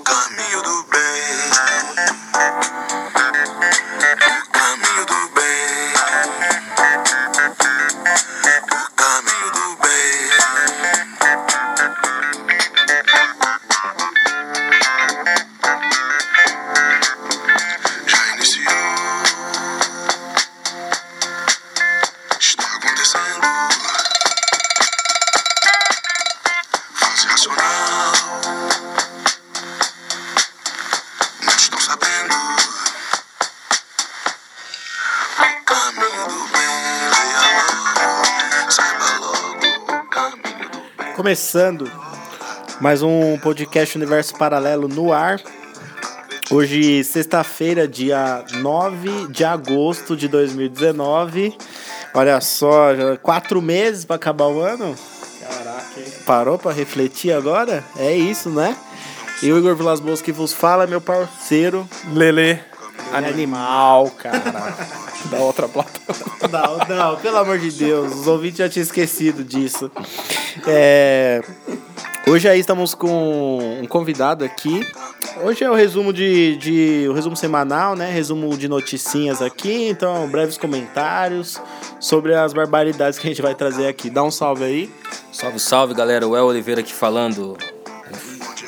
Caminho do bem. Começando mais um podcast Universo Paralelo no ar. Hoje, sexta-feira, dia 9 de agosto de 2019. Olha só, já quatro meses para acabar o ano. Caraca, hein? Parou para refletir agora? É isso, né? E o Igor Vilas Boas que vos fala, meu parceiro. Lele. Animal, cara. da outra plataforma. Não, não, pelo amor de Deus, os ouvintes já tinham esquecido disso. É, Hoje aí estamos com um convidado aqui. Hoje é o resumo de, de o resumo semanal, né? Resumo de noticinhas aqui, então breves comentários sobre as barbaridades que a gente vai trazer aqui. Dá um salve aí. Salve, salve, galera. O El Oliveira aqui falando.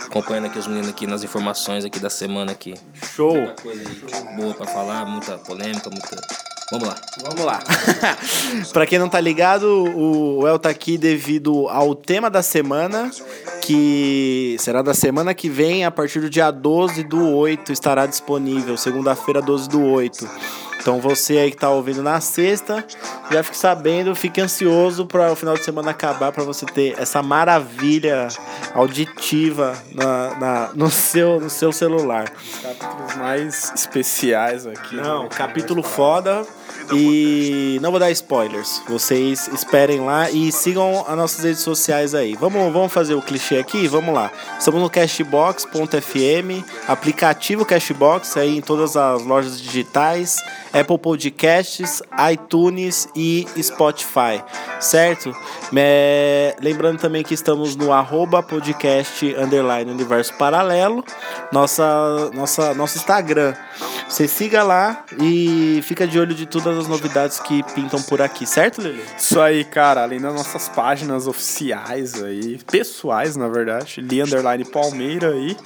Acompanhando aqui os meninos aqui nas informações aqui da semana aqui. Show. Muita coisa aí boa pra falar, muita polêmica, muita... Vamos lá. Vamos lá. pra quem não tá ligado, o El tá aqui devido ao tema da semana, que será da semana que vem, a partir do dia 12 do 8, estará disponível, segunda-feira, 12 do 8. Então você aí que tá ouvindo na sexta, já fique sabendo, fique ansioso para o final de semana acabar, para você ter essa maravilha auditiva na, na- no, seu, no seu celular. Capítulos mais especiais aqui. Não, né? capítulo foda. E não vou dar spoilers. Vocês esperem lá e sigam as nossas redes sociais aí. Vamos, vamos fazer o clichê aqui? Vamos lá. Estamos no Cashbox.fm, aplicativo Cashbox aí em todas as lojas digitais, Apple Podcasts, iTunes e Spotify, certo? Me- Lembrando também que estamos no arroba podcast underline universo paralelo, nossa, nossa, nosso Instagram. Você siga lá e fica de olho de todas as novidades que pintam por aqui, certo, Lili? Isso aí, cara. Além das nossas páginas oficiais aí, pessoais, na verdade. Li Underline Palmeira aí.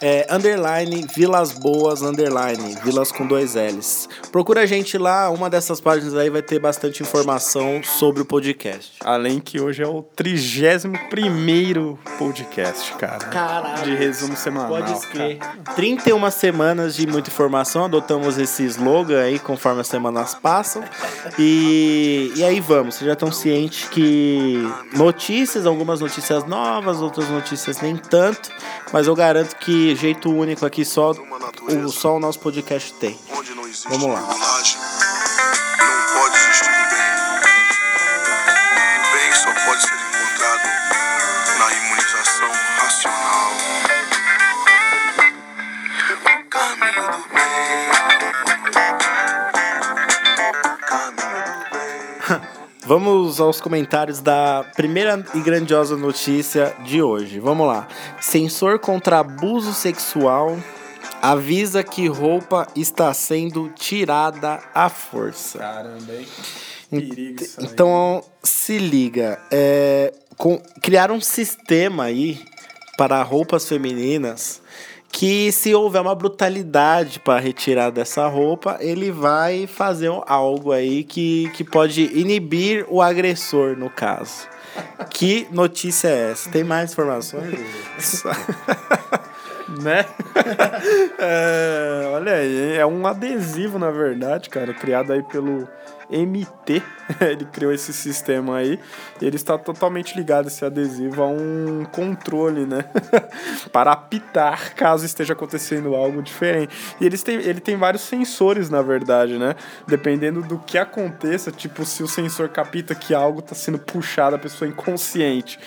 É, underline Vilas Boas, underline Vilas com dois L's. Procura a gente lá, uma dessas páginas aí vai ter bastante informação sobre o podcast. Além que hoje é o 31 podcast, cara. Caralho. De resumo semanal. Pode escrever. cara. 31 semanas de muita informação, adotamos esse slogan aí conforme as semanas passam. E, e aí vamos, vocês já estão cientes que notícias, algumas notícias novas, outras notícias nem tanto, mas eu garanto que jeito único aqui só o, só o nosso podcast tem. Vamos lá. Vamos aos comentários da primeira e grandiosa notícia de hoje. Vamos lá. Censor contra abuso sexual avisa que roupa está sendo tirada à força. Caramba, hein? Perigo isso aí. Então, se liga. É, com, criaram um sistema aí para roupas femininas que se houver uma brutalidade para retirar dessa roupa, ele vai fazer algo aí que, que pode inibir o agressor, no caso. Que notícia é essa? Tem mais informações? né? É, olha aí, é um adesivo, na verdade, cara, criado aí pelo MT. Ele criou esse sistema aí ele está totalmente ligado, esse adesivo, a um controle, né? Para apitar caso esteja acontecendo algo diferente. E eles têm, ele tem vários sensores, na verdade, né? Dependendo do que aconteça, tipo, se o sensor capta que algo está sendo puxado, a pessoa é inconsciente.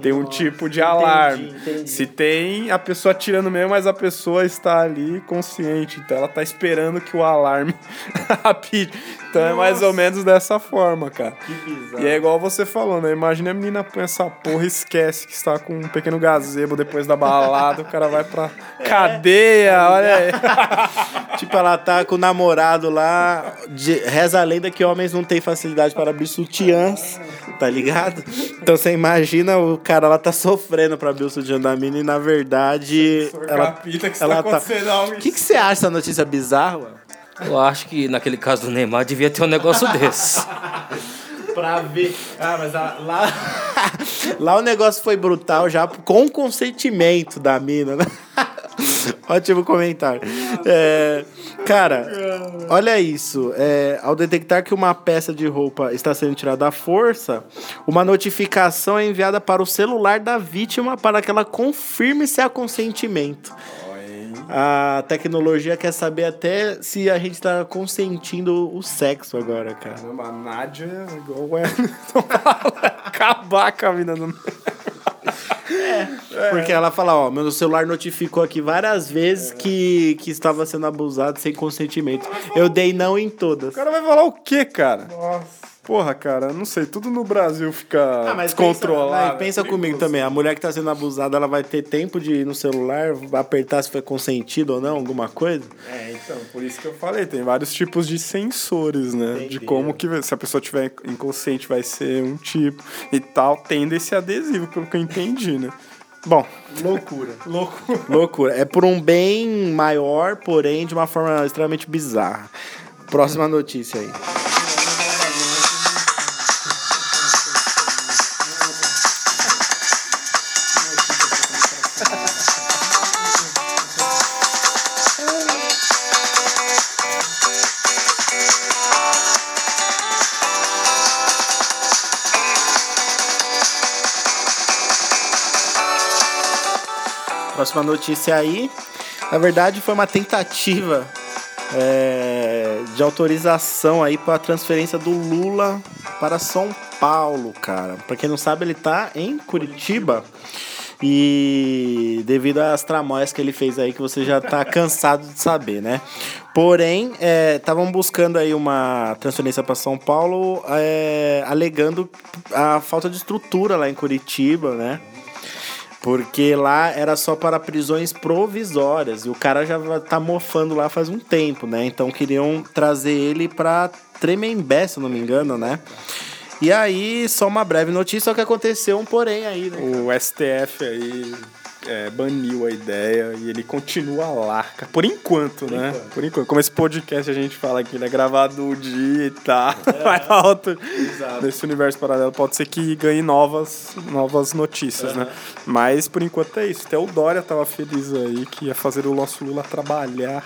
Tem um tipo de alarme. entendi. Se tem a pessoa atirando mesmo, mas a pessoa está ali consciente. Então ela tá esperando que o alarme apite. Então é mais ou menos dessa forma, cara. Que bizarro. E é igual você falou, né? Imagina a menina põe essa porra e esquece que está com um pequeno gazebo depois da balada, o cara vai pra cadeia, olha aí. Tipo, ela tá com o namorado lá, de- reza a lenda que homens não têm facilidade para abrir sutiãs, tá ligado? Então você imagina o cara lá tá sofrendo pra abrir o sutiã da mina e na verdade ela, Capita que ela tá... algo O que, que você acha dessa notícia bizarra? Eu acho que naquele caso do Neymar devia ter um negócio desse. Pra ver. Ah, mas a- lá. lá o negócio foi brutal já com consentimento da mina, né? Ótimo comentário. É, cara, olha isso. É, ao detectar que uma peça de roupa está sendo tirada à força, uma notificação é enviada para o celular da vítima para que ela confirme se há consentimento. A tecnologia quer saber até se a gente tá consentindo o sexo agora, cara. Caramba, a Nádia é igual o Wellington. Acabar com a vida do. Porque ela fala, ó, meu celular notificou aqui várias vezes que, que estava sendo abusado sem consentimento. Eu dei não em todas. O cara vai falar o quê, cara? Nossa. Porra, cara, não sei, tudo no Brasil fica Ah, mas descontrolado. Pensa, mas pensa comigo também, a mulher que tá sendo abusada, ela vai ter tempo de ir no celular, apertar se foi consentido ou não, alguma coisa? É, então, por isso que eu falei, tem vários tipos de sensores, né? De Entendi. como que se a pessoa tiver inconsciente vai ser um tipo e tal, tendo esse adesivo, pelo que eu entendi, né? Bom, Loucura. loucura. Loucura. É por um bem maior, porém de uma forma extremamente bizarra. Próxima notícia aí. Próxima notícia aí. Na verdade, foi uma tentativa é, de autorização aí para a transferência do Lula para São Paulo, cara. Para quem não sabe, ele tá em Curitiba. E devido às tramóias que ele fez aí, que você já tá cansado de saber, né? Porém, estavam buscando aí uma transferência para São Paulo, é, alegando a falta de estrutura lá em Curitiba, né? Porque lá era só para prisões provisórias. E o cara já tá mofando lá faz um tempo, né? Então queriam trazer ele pra Tremembé, se não me engano, né? E aí, só uma breve notícia, só que aconteceu um porém aí, né? O STF aí é, baniu a ideia e ele continua lá. Por enquanto, né? Por enquanto. Como esse podcast a gente fala que ele é gravado no dia e tá. Vai na outra. Nesse universo paralelo pode ser que ganhe novas, novas notícias, né? Mas por enquanto é isso. Até o Dória tava feliz aí que ia fazer o nosso Lula trabalhar.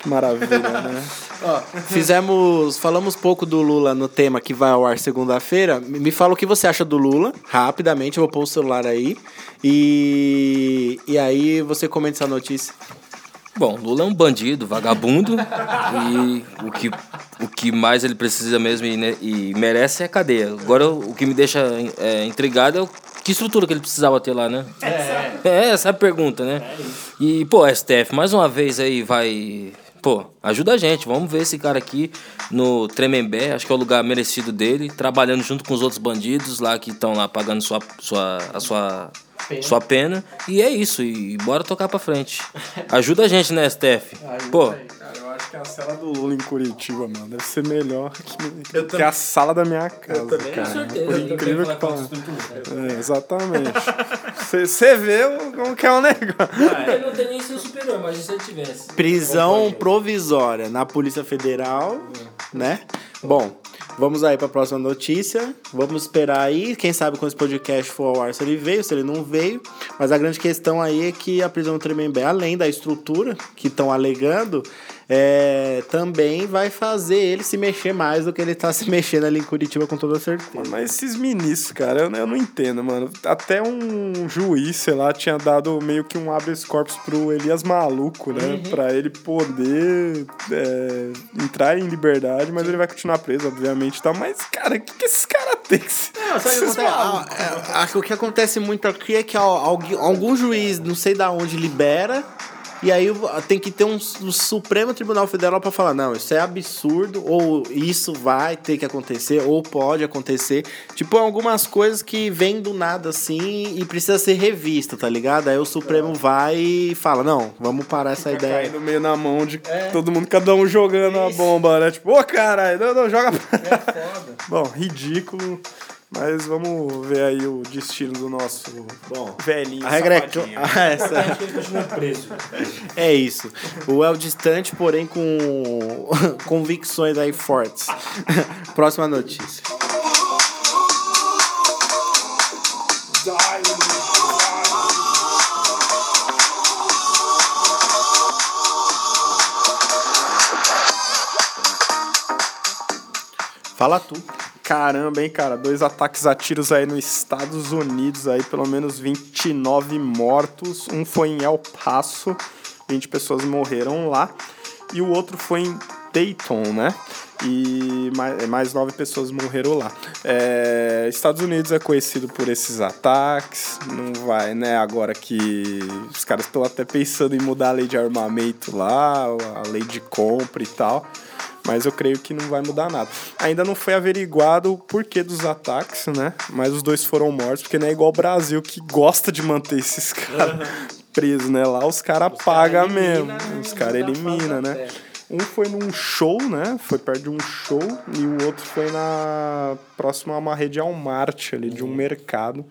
Que maravilha, né? Fizemos. Falamos pouco do Lula no tema que vai ao ar segunda-feira. Me fala o que você acha do Lula, rapidamente, eu vou pôr o celular aí. E. E aí você comenta essa notícia. Bom, Lula é um bandido, vagabundo, e o que, o que mais ele precisa mesmo e, ne- e merece é cadeia. Agora, o que me deixa é, intrigado é o, que estrutura que ele precisava ter lá, né? É, essa é a pergunta, né? E, pô, STF, mais uma vez aí vai... Pô, ajuda a gente, vamos ver esse cara aqui no Tremembé, acho que é o lugar merecido dele, trabalhando junto com os outros bandidos lá que estão lá pagando sua, sua, a sua sua pena. E é isso, e bora tocar pra frente. Ajuda a gente, né, STF? Pô, Cara, eu acho que a sala do Lula em Curitiba, mano, deve ser melhor que, que a sala da minha casa, cara. Por incrível que pareça. É, exatamente. Você vê como que é o negócio. Ele não tem nem ser superior, mas se ele tivesse? Prisão provisória na Polícia Federal, né? Bom, vamos aí para a próxima notícia. Vamos esperar aí. Quem sabe quando esse podcast for ao ar se ele veio, se ele não veio. Mas a grande questão aí é que a prisão do Tremembé, além da estrutura que estão alegando, é, também vai fazer ele se mexer mais do que ele tá se mexendo ali em Curitiba com toda certeza. Mas esses ministros, cara, eu, eu não entendo, mano. Até um juiz, sei lá, tinha dado meio que um habeas corpus pro Elias Maluco, né? Uhum. Pra ele poder é, entrar em liberdade, mas ele vai continuar preso, obviamente, e tal. Mas, cara, o que, que esses caras têm Não, sabe o que acontece? Ah, é, Acho que o que acontece muito aqui é que algum juiz, não sei da onde, libera. E aí tem que ter um, um Supremo Tribunal Federal pra falar, não, isso é absurdo, ou isso vai ter que acontecer, ou pode acontecer. Tipo, algumas coisas que vêm do nada assim e precisa ser revista, tá ligado? Aí o Supremo vai e fala, não, vamos parar essa Vai ideia. cair no meio na mão de todo mundo, cada um jogando a bomba, né? Tipo, ô caralho, não, não, joga. É foda. Bom, ridículo. Mas vamos ver aí o destino do nosso Bom, velhinho. A regra é que. Ah, essa. Acho que ele continua preso. É isso. O El distante, porém com convicções aí fortes. Próxima notícia. Fala tu. Caramba, hein, cara. Dois ataques a tiros aí nos Estados Unidos, aí pelo menos 29 mortos. Um foi em El Paso, 20 pessoas morreram lá. E o outro foi em Dayton, né? E mais, mais nove pessoas morreram lá. É, Estados Unidos é conhecido por esses ataques. Não vai, né? Agora que os caras estão até pensando em mudar a lei de armamento lá, a lei de compra e tal mas eu creio que não vai mudar nada. Ainda não foi averiguado o porquê dos ataques, né? Mas os dois foram mortos, porque não é igual o Brasil que gosta de manter esses caras presos, né? Lá os caras pagam mesmo. Os caras eliminam, né? Um foi num show, né? Foi perto de um show, e o outro foi na próxima a uma rede Walmart ali, de um mercado.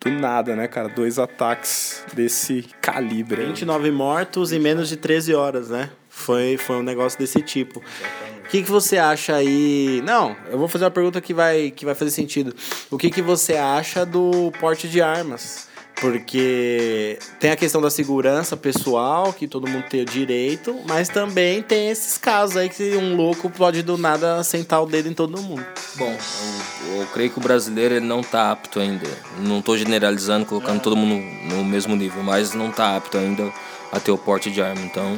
Do nada, né, cara? Dois ataques desse calibre. aí. 29 mortos em menos de 13 horas, né? Foi, foi um negócio desse tipo. Que, que você acha aí? Não, eu vou fazer uma pergunta que vai, que vai fazer sentido. O que, que você acha do porte de armas? Porque tem a questão da segurança pessoal, que todo mundo tem o direito, mas também tem esses casos aí que um louco pode do nada sentar o dedo em todo mundo. Bom, eu, eu creio que o brasileiro ele não tá apto ainda. Não tô generalizando, colocando todo mundo no mesmo nível, mas não tá apto ainda a ter o porte de arma. Então,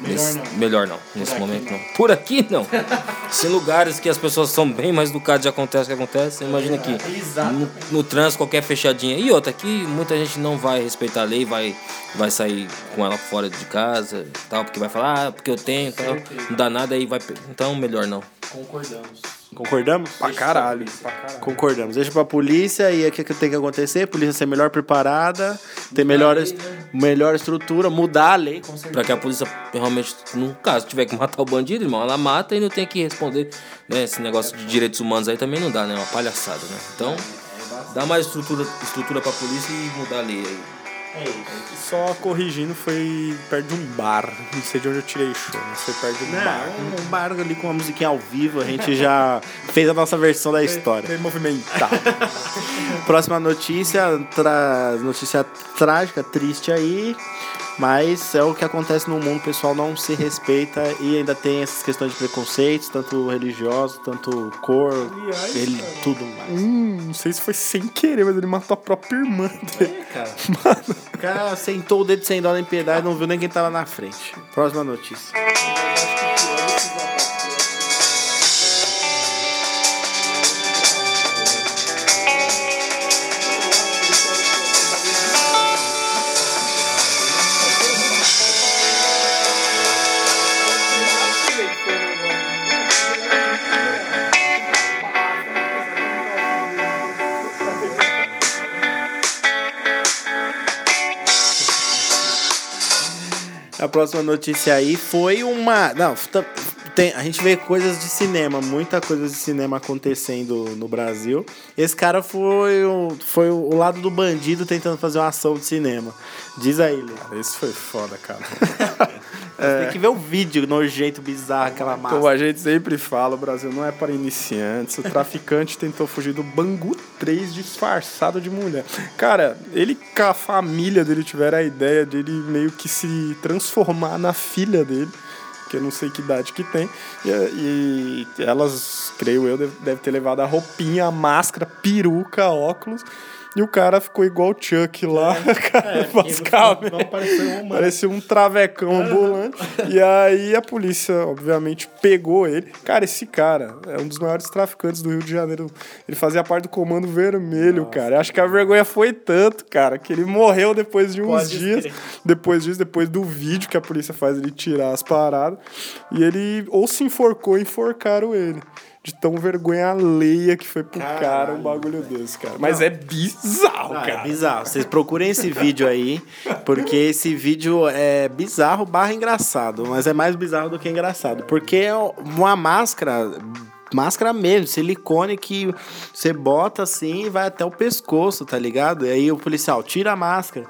melhor não. Melhor não, nesse momento não. Por aqui não. Se em lugares que as pessoas são bem mais educadas e acontece o que acontece, imagina aqui. No, no trânsito, qualquer fechadinha. E outra, aqui muita gente não vai respeitar a lei, vai, vai sair com ela fora de casa tal, porque vai falar, ah, porque eu tenho tal. Não dá nada aí vai. Então, melhor não. Concordamos. Concordamos? Pra caralho. Pra caralho. Concordamos. Deixa pra polícia e o que, que tem que acontecer? A polícia ser melhor preparada, ter melhor, est- melhor estrutura, mudar a lei, com certeza. Pra que a polícia realmente, no caso, tiver que matar o bandido, irmão, ela mata e não tem que responder. Né? Esse negócio de direitos humanos aí também não dá, né? É uma palhaçada, né? Então, dá mais estrutura, estrutura pra polícia e mudar a lei aí. Só corrigindo, foi perto de um bar. Não sei de onde eu tirei isso. Mas foi perto de um bar. Não, um bar ali com uma musiquinha ao vivo, a gente já fez a nossa versão da história. Bem movimentado. Próxima notícia, tra... notícia trágica, triste aí. Mas é o que acontece no mundo, o pessoal não se respeita e ainda tem essas questões de preconceitos, tanto religiosos, tanto cor, Aliás, ele, tudo mais. hum, não sei se foi sem querer, mas ele matou a própria irmã dele. cara. O cara sentou o dedo sem dó nem piedade, não viu nem quem tava na frente. Próxima notícia. A próxima notícia aí foi uma. Não, tem, a gente vê coisas de cinema, muita coisa de cinema acontecendo no Brasil. Esse cara foi o, foi o lado do bandido tentando fazer uma ação de cinema. Diz aí, Lê. Esse foi foda, cara. Tem que ver o vídeo nojento, bizarro, aquela massa. Como a gente sempre fala, o Brasil não é para iniciantes. O traficante tentou fugir do Bangu 3 disfarçado de mulher. Cara, ele com a família dele tiveram a ideia dele meio que se transformar na filha dele. porque eu não sei que idade que tem. E, e elas, creio eu, deve, deve ter levado a roupinha, a máscara, peruca, óculos. E o cara ficou igual o Chuck lá, cara, basicamente. não pareceu um humano. Parecia um travecão ambulante. e aí a polícia, obviamente, pegou ele. Cara, esse cara é um dos maiores traficantes do Rio de Janeiro. Ele fazia parte do Comando Vermelho, cara. Acho que a vergonha foi tanto, cara, que ele morreu depois de uns Pode dias. Depois disso, depois do vídeo que a polícia faz ele tirar as paradas. E ele ou se enforcou ou enforcaram ele. De tão vergonha alheia que foi pro cara Caralho, um bagulho desse, cara. Mas é bizarro, Não, cara. é bizarro. Vocês procurem esse vídeo aí, porque esse vídeo é bizarro barra engraçado, mas é mais bizarro do que engraçado. Porque é uma máscara, máscara mesmo, silicone que você bota assim e vai até o pescoço, tá ligado? E aí o policial tira a máscara.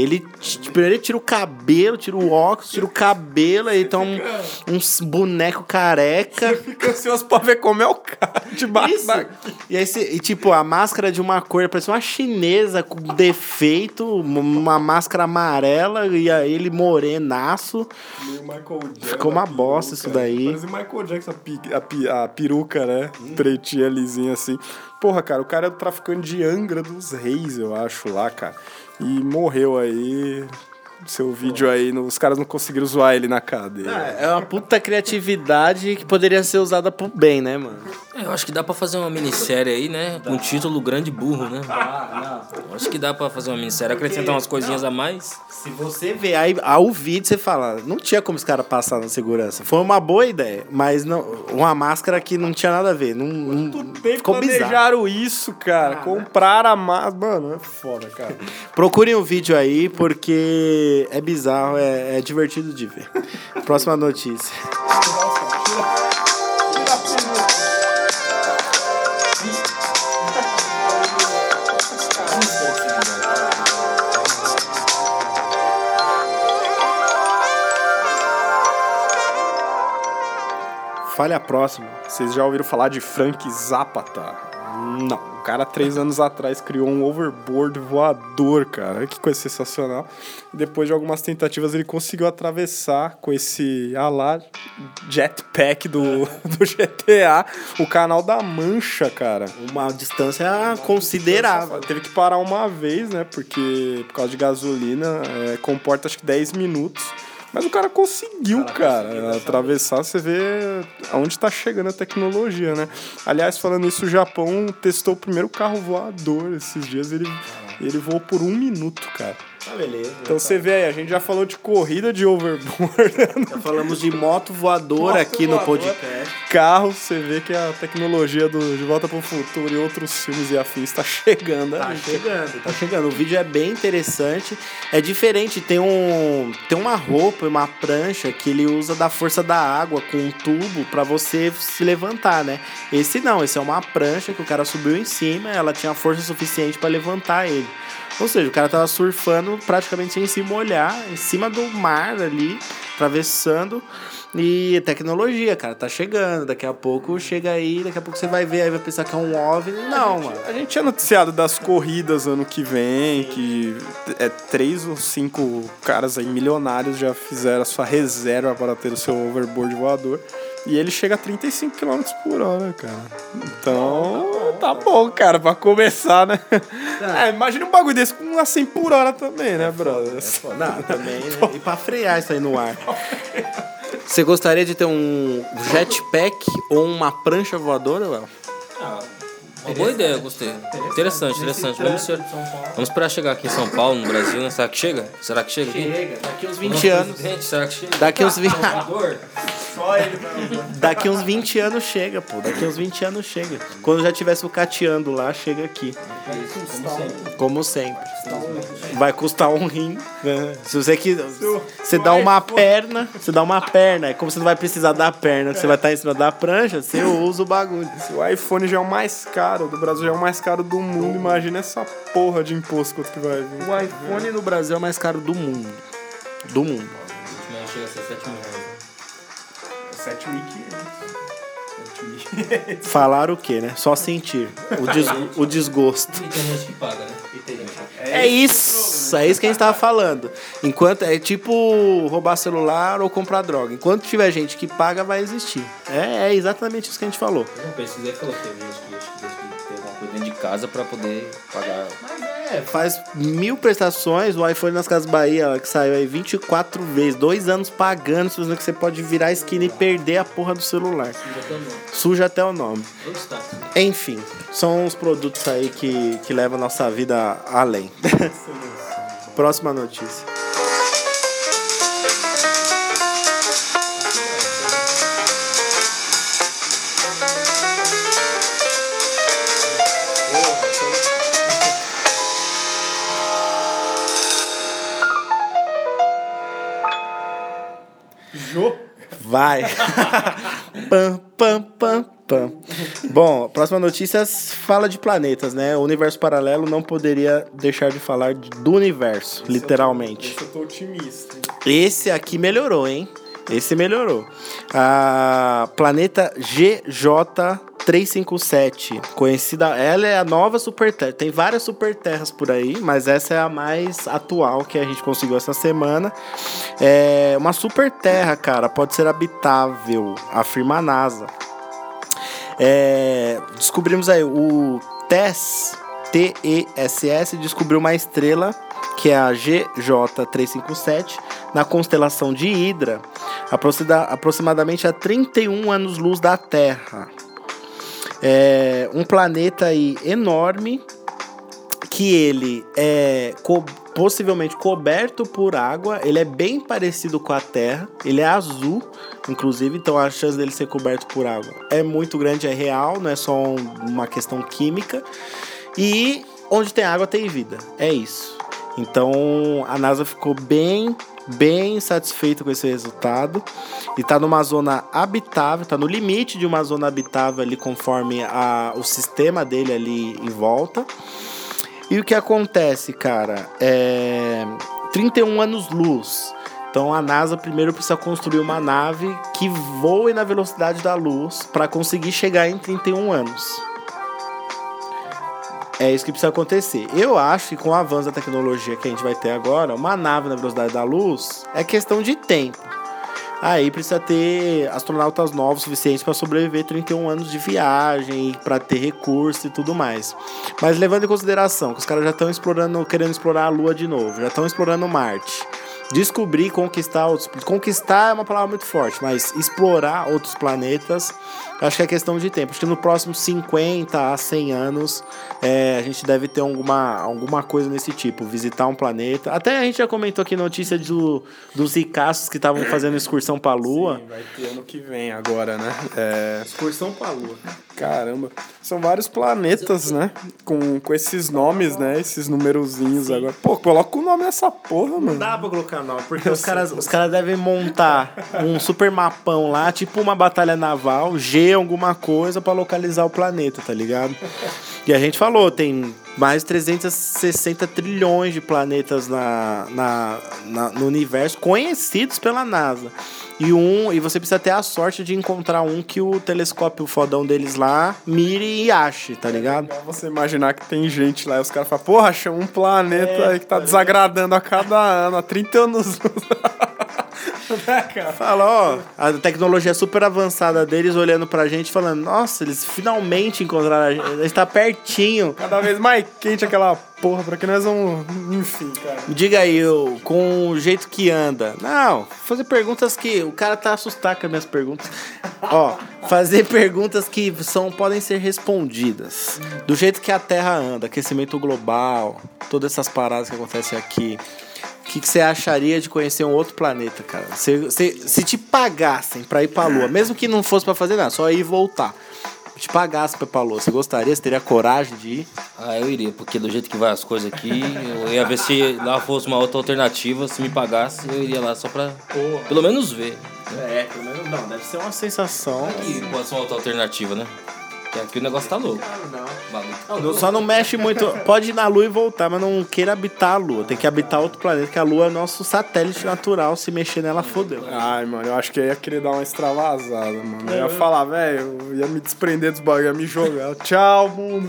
Ele, primeiro ele tira o cabelo, tira o óculos, tira o cabelo, aí então um, uns boneco careca. Fica ansioso pra ver como é o cara de baixo. Isso. E, aí, cê- e, tipo, a máscara de uma cor, parece uma chinesa com defeito, uma máscara amarela, e aí ele morenaço. Meio Michael Jackson, Ficou uma bosta isso daí. Parece Michael Jackson, a, pi- a a peruca, né? Pretinha, lisinha assim. Porra, cara, o cara é o traficante de Angra dos Reis, eu acho, lá, cara. E morreu aí. Seu vídeo aí, no- os caras não conseguiram zoar ele na cadeia. É uma puta criatividade que poderia ser usada pro bem, né, mano? É, eu acho que dá pra fazer uma minissérie aí, né? Com o título Grande Burro, né? Eu Acho que dá pra fazer uma minissérie, acrescentar umas coisinhas a mais. Se você ver aí ao vídeo, você fala, não tinha como os caras passar na segurança. Foi uma boa ideia, mas não, uma máscara que não tinha nada a ver. Não, não- Bem ficou bizarro. planejaram isso, cara. Compraram a massa. Mano, é foda, cara. Procurem o vídeo aí, porque é bizarro, é, é divertido de ver. Próxima notícia. Fale a próxima. Vocês já ouviram falar de Frank Zapata? Não. O cara, três anos atrás, criou um overboard voador, cara. Que coisa sensacional. Depois de algumas tentativas, ele conseguiu atravessar com esse alá jetpack do, do GTA o canal da Mancha, cara. Uma distância considerável. Teve que parar uma vez, né? Porque por causa de gasolina, é, comporta acho que 10 minutos. Mas o cara conseguiu, cara, atravessar. Você vê aonde tá chegando a tecnologia, né? Aliás, falando isso, o Japão testou o primeiro carro voador esses dias. Ele, ele voou por um minuto, cara. Tá beleza. Então você vê aí, a gente já falou de corrida de overboard, Já falamos de moto voadora aqui no voadora. podcast. carro. Você vê que a tecnologia do De Volta pro Futuro e outros filmes e afins tá chegando. Tá aí. chegando, tá chegando. O vídeo é bem interessante. É diferente, tem um tem uma roupa, uma prancha que ele usa da força da água com um tubo pra você se levantar, né? Esse não, esse é uma prancha que o cara subiu em cima, ela tinha força suficiente pra levantar ele. Ou seja, o cara tava surfando praticamente sem se molhar, em cima do mar ali, atravessando. E tecnologia, cara, tá chegando. Daqui a pouco chega aí, daqui a pouco você vai ver, aí vai pensar que é um OVNI. Não, mano. A gente tinha noticiado das corridas ano que vem, que é três ou cinco caras aí milionários já fizeram a sua reserva para ter o seu overboard voador. E ele chega a 35 km por hora, cara. Então, tá bom, cara, pra começar, né? É, imagina um bagulho desse com a 100 por hora também, né, brother? Não, também, né? E pra frear isso aí no ar. Você gostaria de ter um jetpack ou uma prancha voadora, Léo? Uma boa ideia, gostei. Interessante, interessante. Vamos, ser- vamos esperar chegar aqui em São Paulo, no Brasil, né? Será que chega? Será que chega? aqui? Daqui uns Nosso 20 anos. presidente, será que chega? Daqui uns 20 Salvador? Daqui uns 20 anos chega, pô. Daqui uns 20 anos chega. Quando já tiver sucateando lá, chega aqui. Como sempre. Vai custar um rim. né? Se você que você dá uma perna, você dá uma perna, é como você não vai precisar da perna, que você vai estar em cima da prancha, você usa o bagulho. Se o iPhone já é o mais caro, do Brasil já é o mais caro do mundo, imagina essa porra de imposto quanto que vai vir. O iPhone no Brasil é o mais caro do mundo. Do mundo. Chega a ser 7 mil reais. 7.500. Falar o quê, né? Só sentir. O, des- o desgosto. E tem gente que paga, né? É isso, é isso que a gente tava falando. Enquanto é tipo roubar celular ou comprar droga. Enquanto tiver gente que paga, vai existir. É, é exatamente isso que a gente falou. Eu não pesquisei falou que teve gente que que teve que ter alguma coisa dentro de casa pra poder pagar. É, faz mil prestações, o iPhone nas Casas Bahia, que saiu aí 24 vezes, dois anos pagando, simplesmente que você pode virar a esquina e perder a porra do celular. Suja até o nome. Enfim, são os produtos aí que, que levam a nossa vida além. Próxima notícia. Vai. pam, pam, pam, pam. Bom, próxima notícia fala de planetas, né? O universo paralelo não poderia deixar de falar do universo, literalmente. Esse eu tô otimista. hein? Esse aqui melhorou, hein? Esse melhorou. A planeta GJ357, conhecida, ela é a nova superterra. Tem várias superterras por aí, mas essa é a mais atual que a gente conseguiu essa semana. É uma superterra, cara, pode ser habitável, afirma a NASA. É, descobrimos aí o TESS, T-E-S-S, descobriu uma estrela que é a GJ357 na constelação de Hidra, aproximadamente a 31 anos-luz da Terra. É um planeta aí enorme que ele é co- possivelmente coberto por água, ele é bem parecido com a Terra, ele é azul, inclusive, então a chance dele ser coberto por água é muito grande, é real, não é só um- uma questão química. E onde tem água tem vida, é isso. Então a NASA ficou bem, bem satisfeita com esse resultado e tá numa zona habitável, tá no limite de uma zona habitável ali conforme a, o sistema dele ali em volta. E o que acontece, cara? É 31 anos-luz. Então a NASA primeiro precisa construir uma nave que voe na velocidade da luz para conseguir chegar em 31 anos. É isso que precisa acontecer. Eu acho que com o avanço da tecnologia que a gente vai ter agora, uma nave na velocidade da luz é questão de tempo. Aí precisa ter astronautas novos suficientes para sobreviver 31 anos de viagem, para ter recurso e tudo mais. Mas levando em consideração que os caras já estão explorando, querendo explorar a Lua de novo, já estão explorando Marte. Descobrir, conquistar outros. Conquistar é uma palavra muito forte, mas explorar outros planetas, acho que é questão de tempo. Acho que nos próximos 50 a 100 anos é, a gente deve ter alguma, alguma coisa nesse tipo. Visitar um planeta. Até a gente já comentou aqui notícia do, dos ricaços que estavam fazendo excursão para a Lua. Sim, vai ter ano que vem agora, né? É, Excursão para a Lua. caramba. São vários planetas, né? Com, com esses nomes, né? Esses numerozinhos agora. Pô, coloca o nome nessa porra, Não mano. dá pra colocar não, porque os caras, os caras devem montar um super mapão lá, tipo uma batalha naval, G alguma coisa pra localizar o planeta, tá ligado? E a gente falou, tem mais de 360 trilhões de planetas na, na, na- no universo conhecidos pela NASA. E um, e você precisa ter a sorte de encontrar um que o telescópio fodão deles lá mire e ache, tá ligado? Pra você imaginar que tem gente lá e os caras falam, porra, achamos um planeta É, aí que tá desagradando a cada ano, há 30 anos. né? Fala, ó, a tecnologia super avançada deles olhando pra gente falando, nossa, eles finalmente encontraram a gente, a gente tá pertinho. Cada vez mais quente aquela porra, pra que nós vamos. Enfim, cara. Diga aí, eu, com o jeito que anda. Não, fazer perguntas que. O cara tá assustado com as minhas perguntas. Ó, fazer perguntas que são, podem ser respondidas. Do jeito que a Terra anda, aquecimento global, todas essas paradas que acontecem aqui. O que, que você acharia de conhecer um outro planeta, cara? Se, se, se te pagassem pra ir pra Lua, mesmo que não fosse pra fazer nada, só ir e voltar. Te pagassem pra ir pra Lua, você gostaria? Você teria coragem de ir? Ah, eu iria, porque do jeito que vai as coisas aqui, eu ia ver se lá fosse uma outra alternativa, se me pagasse, eu iria lá só pra pelo menos ver. É, pelo menos não, deve ser uma sensação. E pode ser uma outra alternativa, né? Que aqui o negócio tá louco. Bagulho. Não, Só não mexe muito. Pode ir na Lua e voltar, mas não queira habitar a Lua. Tem que habitar outro planeta, que a Lua é nosso satélite natural. Se mexer nela, fodeu. Ai, mano, eu acho que eu ia querer dar uma extravasada, mano. Eu ia falar, velho, eu ia me desprender dos bagulho, ia me jogar. Tchau, mundo.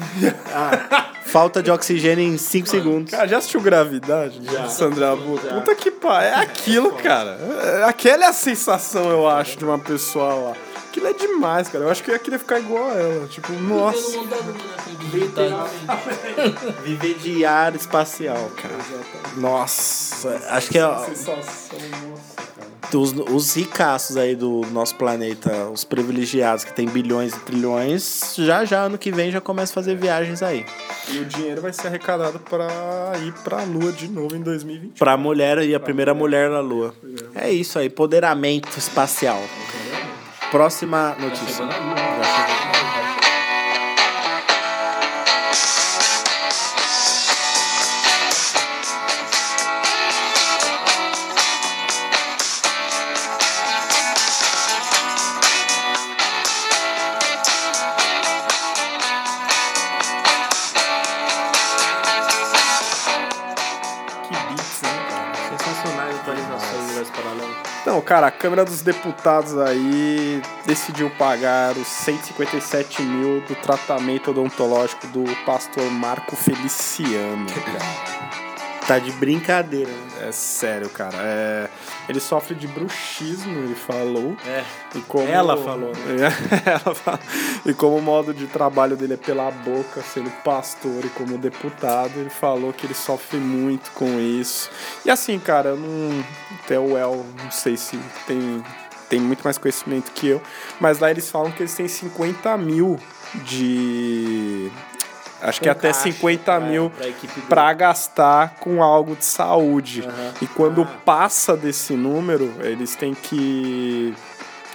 Falta de oxigênio em 5 segundos. Cara, já assistiu Gravidade? Já. Sandra Bullock? Puta que pariu. É aquilo, cara. É- Aquela é a sensação, eu acho, de uma pessoa lá. Aquilo é demais, cara. Eu acho que eu ia querer ficar igual a ela. Tipo, nossa. Viver de ar espacial, cara. Nossa, acho que é. Os, os ricaços aí do nosso planeta, os privilegiados que tem bilhões e trilhões, já já ano que vem já começa a fazer viagens aí. E o dinheiro vai ser arrecadado pra ir pra Lua de novo em 2020. Pra mulher e a primeira mulher na Lua. É isso aí, empoderamento espacial. Próxima notícia. Cara, a Câmara dos Deputados aí decidiu pagar os 157 mil do tratamento odontológico do pastor Marco Feliciano. cara. Tá de brincadeira, né? É sério, cara. É... Ele sofre de bruxismo, ele falou. É. E como... Ela falou, né? Ela falou. E como o modo de trabalho dele é pela boca, sendo pastor e como deputado, ele falou que ele sofre muito com isso. E assim, cara, eu não. Até o El, não sei se tem, tem muito mais conhecimento que eu, mas lá eles falam que eles têm 50 mil de. Acho que até caixa, 50 é, mil para gastar com algo de saúde. Aham. E quando Ah. passa desse número, eles têm que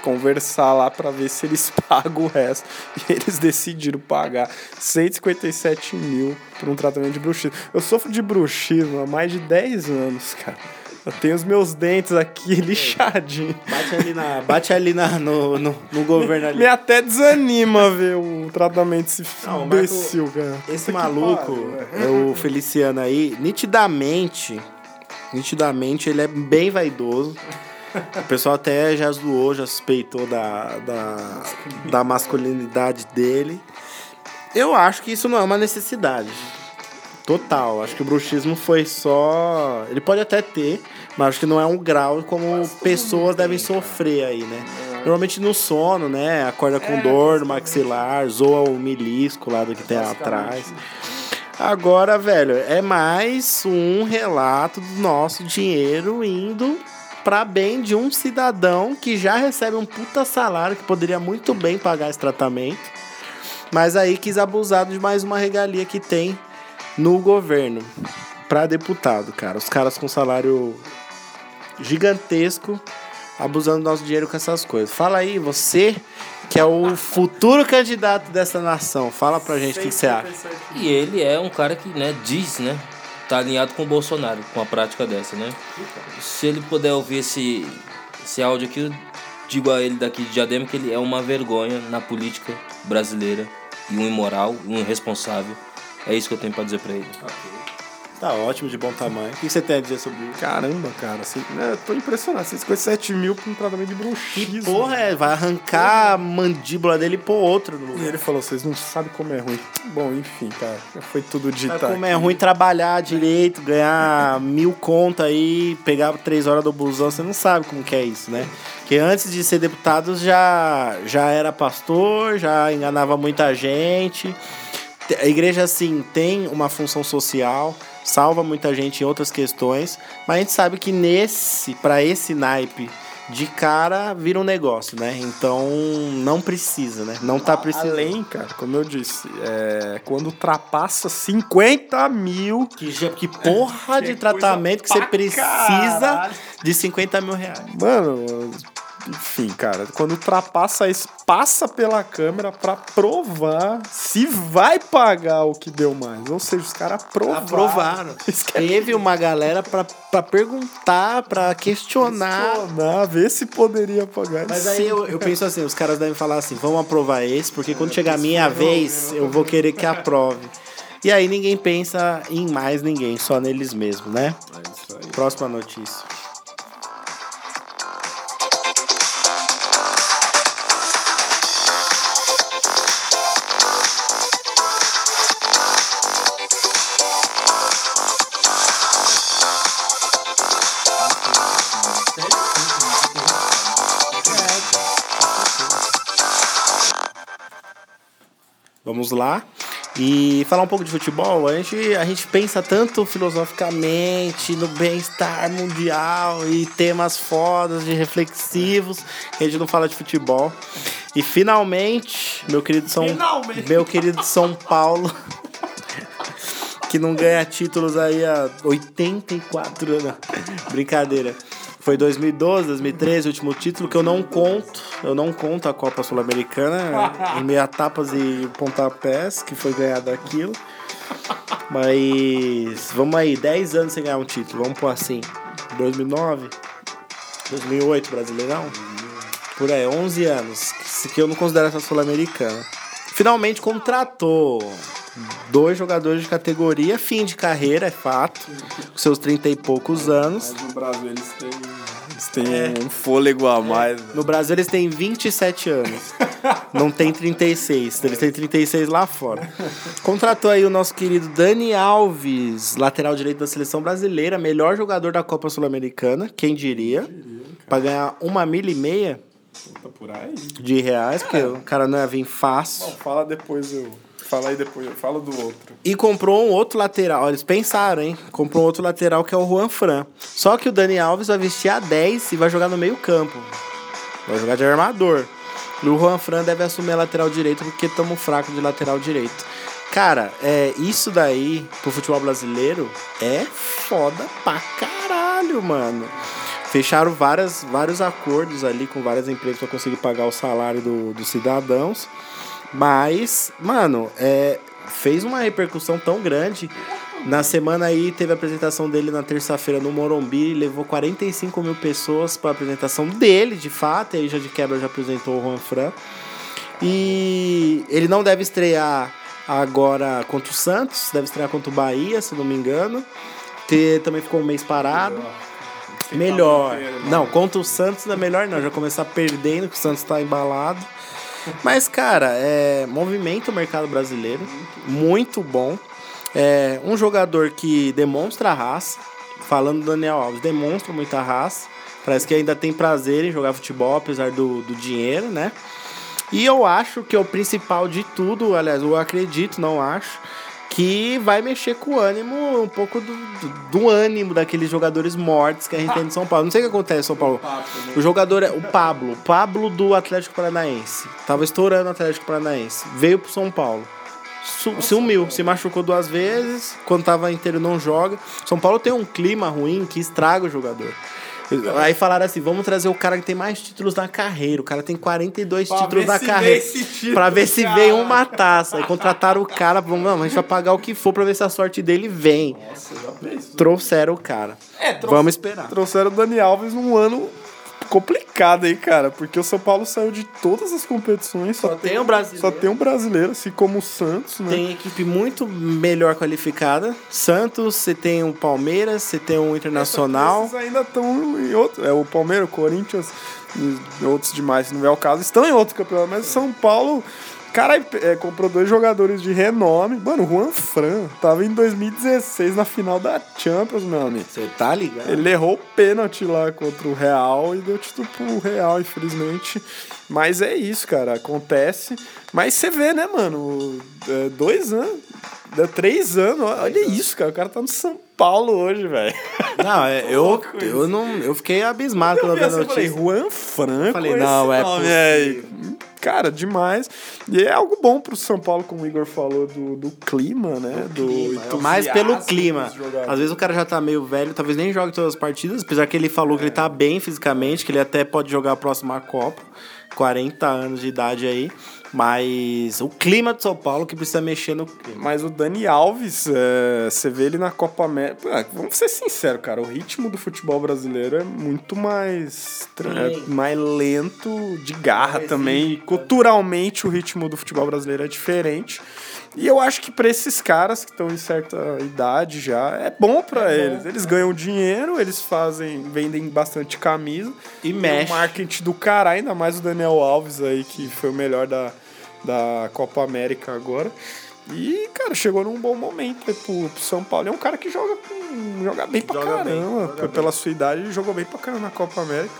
conversar lá para ver se eles pagam o resto. E eles decidiram pagar 157 mil por um tratamento de bruxismo. Eu sofro de bruxismo há mais de 10 anos, cara. Eu tenho os meus dentes aqui lixadinhos. Bate ali, na, bate ali na, no, no, no governo ali. Me até desanima ver o tratamento desse Não, o Marco- imbecil, cara. Esse Puta maluco, é o Feliciano aí, nitidamente, nitidamente ele é bem vaidoso. O pessoal até já zoou, já suspeitou da, da, da masculinidade dele. Eu acho que isso não é uma necessidade. Total. Acho que o bruxismo foi só. Ele pode até ter, mas acho que não é um grau como pessoas devem sofrer aí, né? Normalmente no sono, né? Acorda com dor no maxilar, zoa o milisco lá do que tem atrás. Agora, velho, é mais um relato do nosso dinheiro indo pra bem de um cidadão que já recebe um puta salário, que poderia muito bem pagar esse tratamento, mas aí quis abusar de mais uma regalia que tem no governo pra deputado, cara. Os caras com salário gigantesco abusando do nosso dinheiro com essas coisas. Fala aí, você que é o futuro candidato dessa nação, fala pra gente o que que você acha. E ele é um cara que, né, diz, né? Tá alinhado com o Bolsonaro, com a prática dessa, né? Se ele puder ouvir esse, esse áudio aqui, eu digo a ele daqui de Diadema que ele é uma vergonha na política brasileira e um imoral, um irresponsável. É isso que eu tenho pra dizer pra ele. Tá ótimo, de bom tamanho. O que você tem a dizer sobre isso? Caramba, cara, assim, né, eu tô impressionado. 157 mil pra um tratamento de bruxismo. Porra, é, vai arrancar a mandíbula dele e pôr outro no E lugar. ele falou, vocês não sabem como é ruim. Bom, enfim, cara, já foi tudo dito Sabe como aqui. é ruim trabalhar direito, ganhar mil conta aí, pegar três horas do busão, você não sabe como que é isso, né? Porque antes de ser deputado já, já era pastor, já enganava muita gente. A igreja, assim, tem uma função social, salva muita gente em outras questões, mas a gente sabe que nesse, para esse naipe de cara, vira um negócio, né? Então não precisa, né? Não tá precisando. Além, cara, como eu disse, é, quando ultrapassa 50 mil, Que, que porra Que de tratamento que você precisa caralho. de 50 mil reais. mano, enfim, cara, quando ultrapassa isso, passa pela câmera pra provar se vai pagar o que deu mais. Ou seja, os caras aprovaram. Aprovaram. É Teve uma galera pra, pra perguntar, pra questionar. questionar, ver se poderia pagar. Mas Sim. aí eu, eu penso assim, os caras devem falar assim, vamos aprovar esse, porque quando chegar a minha vez, eu vou querer que aprove. E aí ninguém pensa em mais ninguém, só neles mesmos, né? É isso aí. Próxima notícia. Lá. E falar um pouco de futebol, a gente, a gente pensa tanto filosoficamente no bem-estar mundial e temas fodas, de reflexivos, que a gente não fala de futebol. E finalmente, meu querido São, Finalmente. meu querido São Paulo, que não ganha títulos aí há 84 anos. Brincadeira. Foi 2012, 2013, o último título que eu não conto. Eu não conto a Copa Sul-Americana em meia tapas e pontapés, que foi ganhado aquilo. Mas vamos aí, 10 anos sem ganhar um título, vamos pôr assim. 2009, 2008, Brasileirão. Por aí, 11 anos, que eu não considero essa Sul-Americana. Finalmente contratou dois jogadores de categoria, fim de carreira, é fato, com seus 30 e poucos anos. Mas no Brasil eles têm, eles têm um fôlego a mais. né? No Brasil eles têm 27 anos. Não tem 36. Eles têm 36 lá fora. Contratou aí o nosso querido Dani Alves, lateral direito da seleção brasileira, melhor jogador da Copa Sul-Americana, quem diria? Pra ganhar uma milha e meia Tá por aí. de reais, porque o cara não ia vir fácil. Bom, fala depois eu. Fala aí depois, eu falo do outro. E comprou um outro lateral. Eles pensaram, hein? Comprou um outro lateral que é o Juan Fran. Só que o Dani Alves vai vestir a 10 e vai jogar no meio campo. Vai jogar de armador. E o Juan Fran deve assumir a lateral direito porque estamos fracos de lateral direito. Cara, é, isso daí pro futebol brasileiro é foda pra caralho, mano. Fecharam várias, vários acordos ali com várias empresas para conseguir pagar o salário do- dos cidadãos. Mas, mano, é, fez uma repercussão tão grande. Na semana aí teve a apresentação dele na terça-feira no Morumbi, levou 45 mil pessoas para a apresentação dele, de fato, e aí já de quebra já apresentou o Juan Fran. E ele não deve estrear agora contra o Santos, deve estrear contra o Bahia, se não me engano. Que também ficou um mês parado. Melhor. Não, contra o Santos não é melhor não. Já começar perdendo, que o Santos tá embalado. Mas, cara, é, movimenta o mercado brasileiro. Muito bom. É, um jogador que demonstra raça. Falando do Daniel Alves, demonstra muita raça. Parece que ainda tem prazer em jogar futebol, apesar do, do dinheiro, né? E eu acho que é o principal de tudo, aliás, eu acredito, não acho, que vai mexer com o ânimo, um pouco do, do, do ânimo daqueles jogadores mortos que a gente tem de São Paulo. Não sei o que acontece em São Paulo. O jogador é o Pablo, o Pablo do Atlético Paranaense. Tava estourando o Atlético Paranaense. Veio pro São Paulo. Su- Sumiu, se machucou duas vezes. Quando tava inteiro, não joga. São Paulo tem um clima ruim que estraga o jogador. Aí falaram assim: vamos trazer o cara que tem mais títulos na carreira. O cara tem 42 Pra títulos na carreira. título, pra ver se vem uma taça. Aí contrataram o cara. Vamos, não, a gente vai pagar o que for pra ver se a sorte dele vem. Nossa, já. Trouxeram o cara. É, Vamos esperar. Trouxeram o Dani Alves num ano complicado aí, cara. Porque o São Paulo saiu de todas as competições. Só, Só tem o brasileiro. Só tem um brasileiro, assim como o Santos, né? Tem equipe muito melhor qualificada. Santos, você tem o Palmeiras, você tem o Internacional. Esses ainda estão em outro. É o Palmeiras, o Corinthians outros demais, se não é o caso, estão em outro campeonato. Mas o São Paulo, cara, é, comprou dois jogadores de renome. Mano, o Juan Fran tava em 2016 na final da Champions, meu amigo. Você tá ligado? Ele errou o pênalti lá contra o Real e deu título pro Real, infelizmente. Mas é isso, cara. Acontece. Mas você vê, né, mano? É, dois anos. é, Três anos. Olha isso, cara. O cara tá no São Paulo hoje, velho. Não, é, eu, eu, não, eu fiquei abismado quando eu vi a Eu falei, notícia. Juan Franco. Falei, não, é aí. Cara, demais. E é algo bom pro São Paulo, como o Igor falou, do, do clima, né? Do entusiasmo Mais pelo clima. Às vezes o cara já tá meio velho, talvez nem jogue todas as partidas, apesar que ele falou que ele tá bem fisicamente, que ele até pode jogar a próxima Copa. 40 anos de idade aí. Mas o clima de São Paulo que precisa mexer no clima. Mas o Dani Alves, é, você vê ele na Copa América. Ah, vamos ser sinceros, cara. O ritmo do futebol brasileiro é muito mais, é mais lento, de garra também. E culturalmente, o ritmo do futebol brasileiro é diferente. E eu acho que pra esses caras que estão em certa idade já, é bom pra eles. Eles ganham dinheiro, eles fazem, vendem bastante camisa. E Tem mexe. um marketing do cara, ainda mais o Daniel Alves aí, que foi o melhor da, da Copa América agora. E, cara, chegou num bom momento aí pro, pro São Paulo. É um cara que joga, joga bem pra Joga bem, caramba. joga Pela sua idade, ele jogou bem pra caramba na Copa América.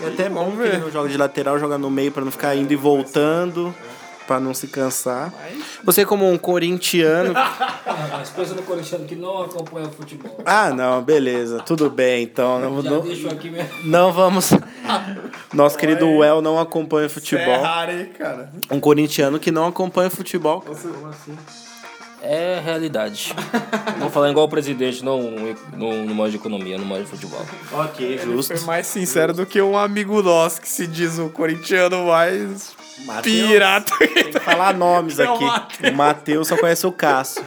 É até bom vamos que ele ver. não joga de lateral, joga no meio pra não ficar indo e voltando, pra não se cansar. Você como um corintiano... Mas pensa no corintiano que não acompanha o futebol. Ah, não, beleza, tudo bem, então. Não, Já não, deixo aqui mesmo. não vamos... Nosso querido Well não acompanha futebol. É raro, hein, cara? Um corintiano que não acompanha futebol. cara. É realidade. Vou falar igual o presidente, não no, no modo de economia, no modo de futebol. Ok, Foi justo. mais sincero do que um amigo nosso que se diz o corintiano mais Mateus. pirata. Tem que falar nomes É aqui. O Matheus só conhece o Cássio.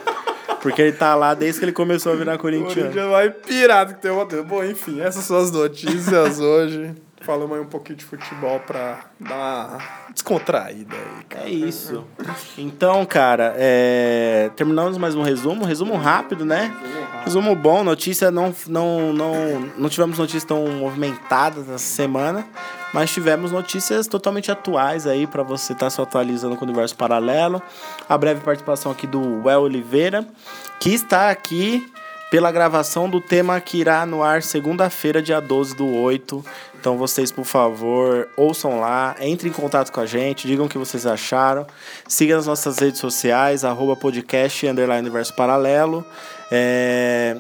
Porque ele tá lá desde que ele começou a virar corintiano. Corintiano mais pirata que tem o Matheus. Bom, enfim, essas são as notícias hoje. Falamos aí um pouquinho de futebol pra dar uma descontraída aí, cara. É isso. Então, cara, é, terminamos mais um resumo. Resumo rápido, né? Resumo bom. Notícia não, não, não, não tivemos notícias tão movimentadas essa semana, mas tivemos notícias totalmente atuais aí para você estar se atualizando com o universo paralelo. A breve participação aqui do Well Oliveira, que está aqui pela gravação do tema que irá no ar segunda-feira, dia 12 do 8. Então vocês, por favor, ouçam lá, entrem em contato com a gente, digam o que vocês acharam. Siga nas nossas redes sociais, arroba podcast, underline universo paralelo. É,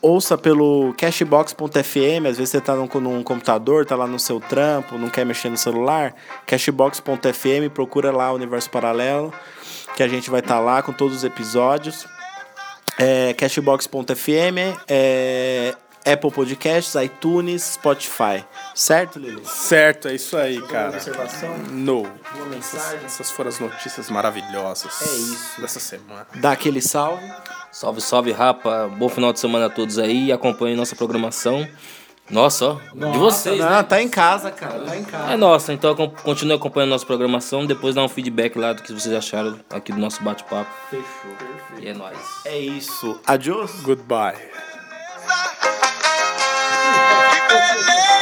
Ouça pelo cashbox.fm, às vezes você tá num, num computador, tá lá no seu trampo, não quer mexer no celular. Cashbox.fm, procura lá o Universo Paralelo, que a gente vai estar lá com todos os episódios é, Cashbox.fm, é, Apple Podcasts, iTunes, Spotify. Certo, Lili? Certo, é isso aí, cara. observação? No. Uma mensagem? Essas foram as notícias maravilhosas. É isso. Dessa semana. Dá aquele salve. Salve, salve, rapa. Bom final de semana a todos aí. Acompanhem nossa programação. Nossa, ó. de vocês, Não, né? tá em casa, cara. Tá em casa. É nossa, então continue acompanhando nossa programação. Depois dá um feedback lá do que vocês acharam aqui do nosso bate-papo. Fechou. E é nóis. É isso. Adiós. Goodbye. Ficou